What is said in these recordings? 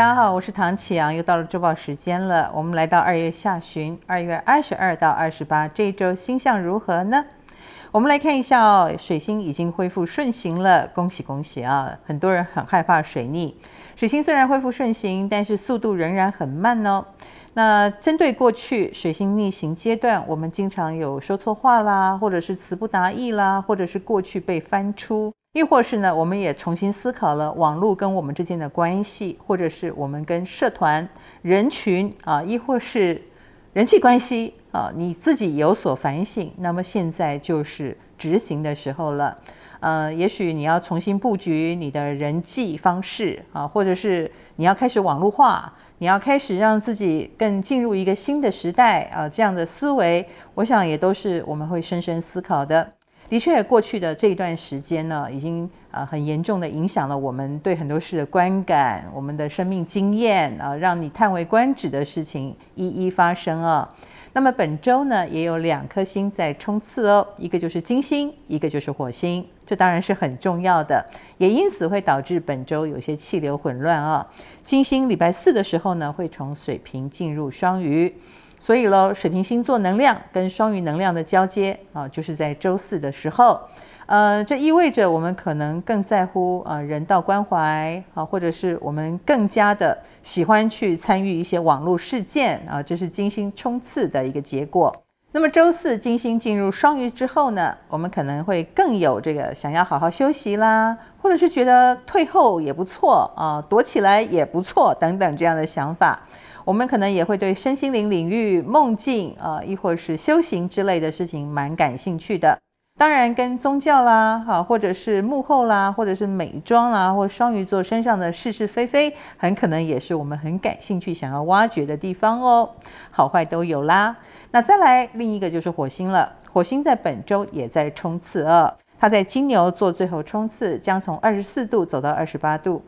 大家好，我是唐启阳，又到了周报时间了。我们来到二月下旬，二月二十二到二十八这一周星象如何呢？我们来看一下哦，水星已经恢复顺行了，恭喜恭喜啊！很多人很害怕水逆，水星虽然恢复顺行，但是速度仍然很慢哦。那针对过去水星逆行阶段，我们经常有说错话啦，或者是词不达意啦，或者是过去被翻出。亦或是呢，我们也重新思考了网络跟我们之间的关系，或者是我们跟社团人群啊，亦或是人际关系啊，你自己有所反省。那么现在就是执行的时候了。呃，也许你要重新布局你的人际方式啊，或者是你要开始网络化，你要开始让自己更进入一个新的时代啊，这样的思维，我想也都是我们会深深思考的。的确，过去的这一段时间呢，已经啊很严重的影响了我们对很多事的观感，我们的生命经验啊，让你叹为观止的事情一一发生啊。那么本周呢，也有两颗星在冲刺哦，一个就是金星，一个就是火星，这当然是很重要的，也因此会导致本周有些气流混乱啊。金星礼拜四的时候呢，会从水瓶进入双鱼。所以喽，水瓶星座能量跟双鱼能量的交接啊，就是在周四的时候，呃，这意味着我们可能更在乎啊人道关怀啊，或者是我们更加的喜欢去参与一些网络事件啊，这是金星冲刺的一个结果。那么周四金星进入双鱼之后呢，我们可能会更有这个想要好好休息啦，或者是觉得退后也不错啊，躲起来也不错等等这样的想法。我们可能也会对身心灵领域、梦境啊，亦或是修行之类的事情蛮感兴趣的。当然，跟宗教啦，哈，或者是幕后啦，或者是美妆啦，或双鱼座身上的是是非非，很可能也是我们很感兴趣、想要挖掘的地方哦。好坏都有啦。那再来另一个就是火星了，火星在本周也在冲刺啊，它在金牛做最后冲刺，将从二十四度走到二十八度。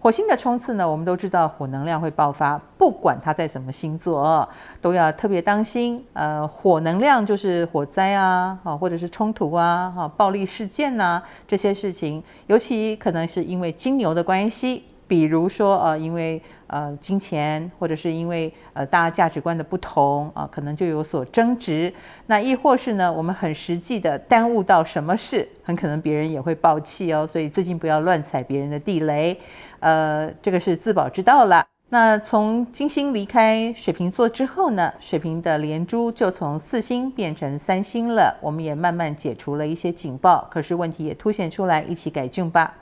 火星的冲刺呢，我们都知道火能量会爆发，不管它在什么星座，都要特别当心。呃，火能量就是火灾啊，啊，或者是冲突啊，哈，暴力事件呐、这些事情，尤其可能是因为金牛的关系。比如说，呃，因为呃金钱，或者是因为呃大家价值观的不同啊，可能就有所争执。那亦或是呢，我们很实际的耽误到什么事，很可能别人也会爆气哦。所以最近不要乱踩别人的地雷，呃，这个是自保之道了。那从金星离开水瓶座之后呢，水瓶的连珠就从四星变成三星了。我们也慢慢解除了一些警报，可是问题也凸显出来，一起改进吧。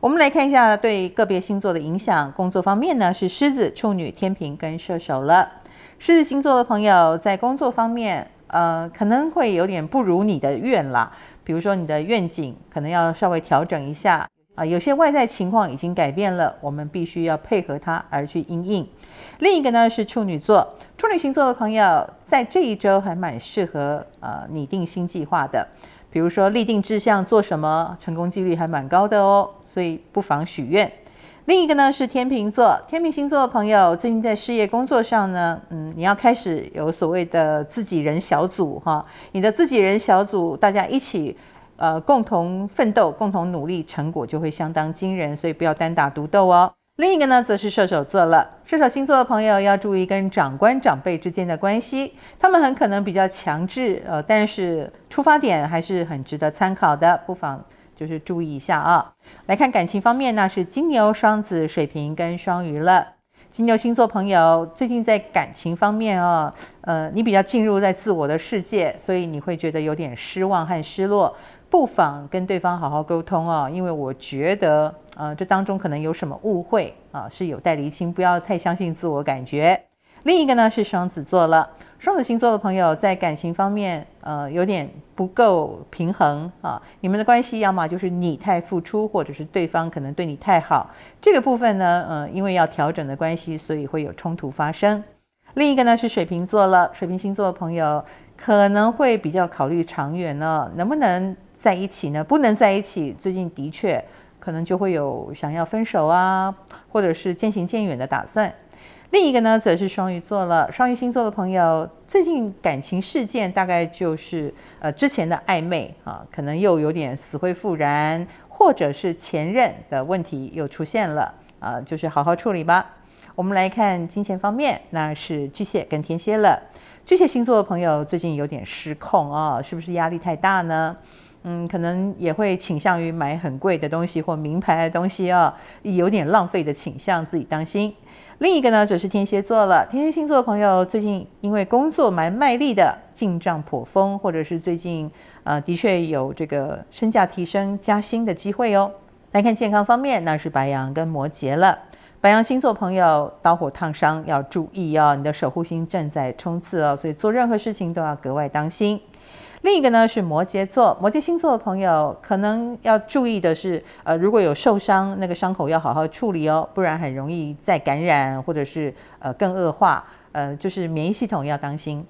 我们来看一下对个别星座的影响。工作方面呢，是狮子、处女、天秤跟射手了。狮子星座的朋友在工作方面，呃，可能会有点不如你的愿啦。比如说你的愿景可能要稍微调整一下啊，有些外在情况已经改变了，我们必须要配合它而去因应。另一个呢是处女座，处女星座的朋友在这一周还蛮适合呃拟定新计划的，比如说立定志向做什么，成功几率还蛮高的哦。所以不妨许愿。另一个呢是天秤座，天秤星座的朋友最近在事业工作上呢，嗯，你要开始有所谓的自己人小组哈，你的自己人小组大家一起呃共同奋斗、共同努力，成果就会相当惊人，所以不要单打独斗哦。另一个呢则是射手座了，射手星座的朋友要注意跟长官长辈之间的关系，他们很可能比较强制，呃，但是出发点还是很值得参考的，不妨。就是注意一下啊，来看感情方面呢，是金牛、双子、水瓶跟双鱼了。金牛星座朋友最近在感情方面啊，呃，你比较进入在自我的世界，所以你会觉得有点失望和失落，不妨跟对方好好沟通啊，因为我觉得，呃，这当中可能有什么误会啊，是有待厘清，不要太相信自我感觉。另一个呢是双子座了，双子星座的朋友在感情方面，呃，有点不够平衡啊。你们的关系要么就是你太付出，或者是对方可能对你太好。这个部分呢，呃，因为要调整的关系，所以会有冲突发生。另一个呢是水瓶座了，水瓶星座的朋友可能会比较考虑长远呢，能不能在一起呢？不能在一起，最近的确可能就会有想要分手啊，或者是渐行渐远的打算。另一个呢，则是双鱼座了。双鱼星座的朋友，最近感情事件大概就是呃之前的暧昧啊，可能又有点死灰复燃，或者是前任的问题又出现了啊，就是好好处理吧。我们来看金钱方面，那是巨蟹跟天蝎了。巨蟹星座的朋友最近有点失控啊，是不是压力太大呢？嗯，可能也会倾向于买很贵的东西或名牌的东西啊，有点浪费的倾向，自己当心。另一个呢，则是天蝎座了。天蝎星座朋友最近因为工作蛮卖力的，进账颇丰，或者是最近呃的确有这个身价提升、加薪的机会哦。来看健康方面，那是白羊跟摩羯了。白羊星座朋友，刀火烫伤要注意哦，你的守护星正在冲刺哦，所以做任何事情都要格外当心。另一个呢是摩羯座，摩羯星座的朋友可能要注意的是，呃，如果有受伤，那个伤口要好好处理哦，不然很容易再感染，或者是呃更恶化，呃，就是免疫系统要当心。